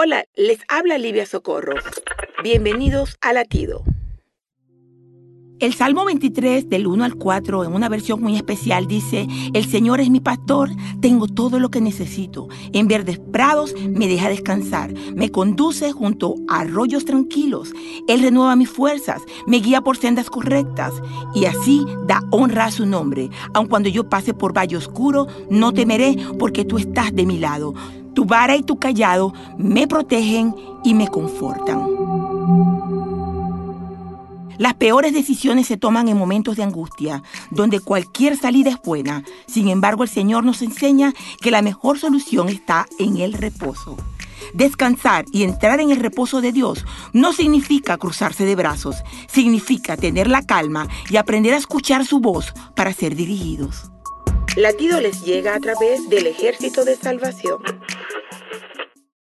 Hola, les habla Livia Socorro. Bienvenidos a Latido. El Salmo 23 del 1 al 4 en una versión muy especial dice, El Señor es mi pastor, tengo todo lo que necesito. En verdes prados me deja descansar, me conduce junto a arroyos tranquilos. Él renueva mis fuerzas, me guía por sendas correctas y así da honra a su nombre. Aun cuando yo pase por valle oscuro, no temeré porque tú estás de mi lado. Tu vara y tu callado me protegen y me confortan. Las peores decisiones se toman en momentos de angustia, donde cualquier salida es buena. Sin embargo, el Señor nos enseña que la mejor solución está en el reposo. Descansar y entrar en el reposo de Dios no significa cruzarse de brazos, significa tener la calma y aprender a escuchar su voz para ser dirigidos. Latido les llega a través del ejército de salvación.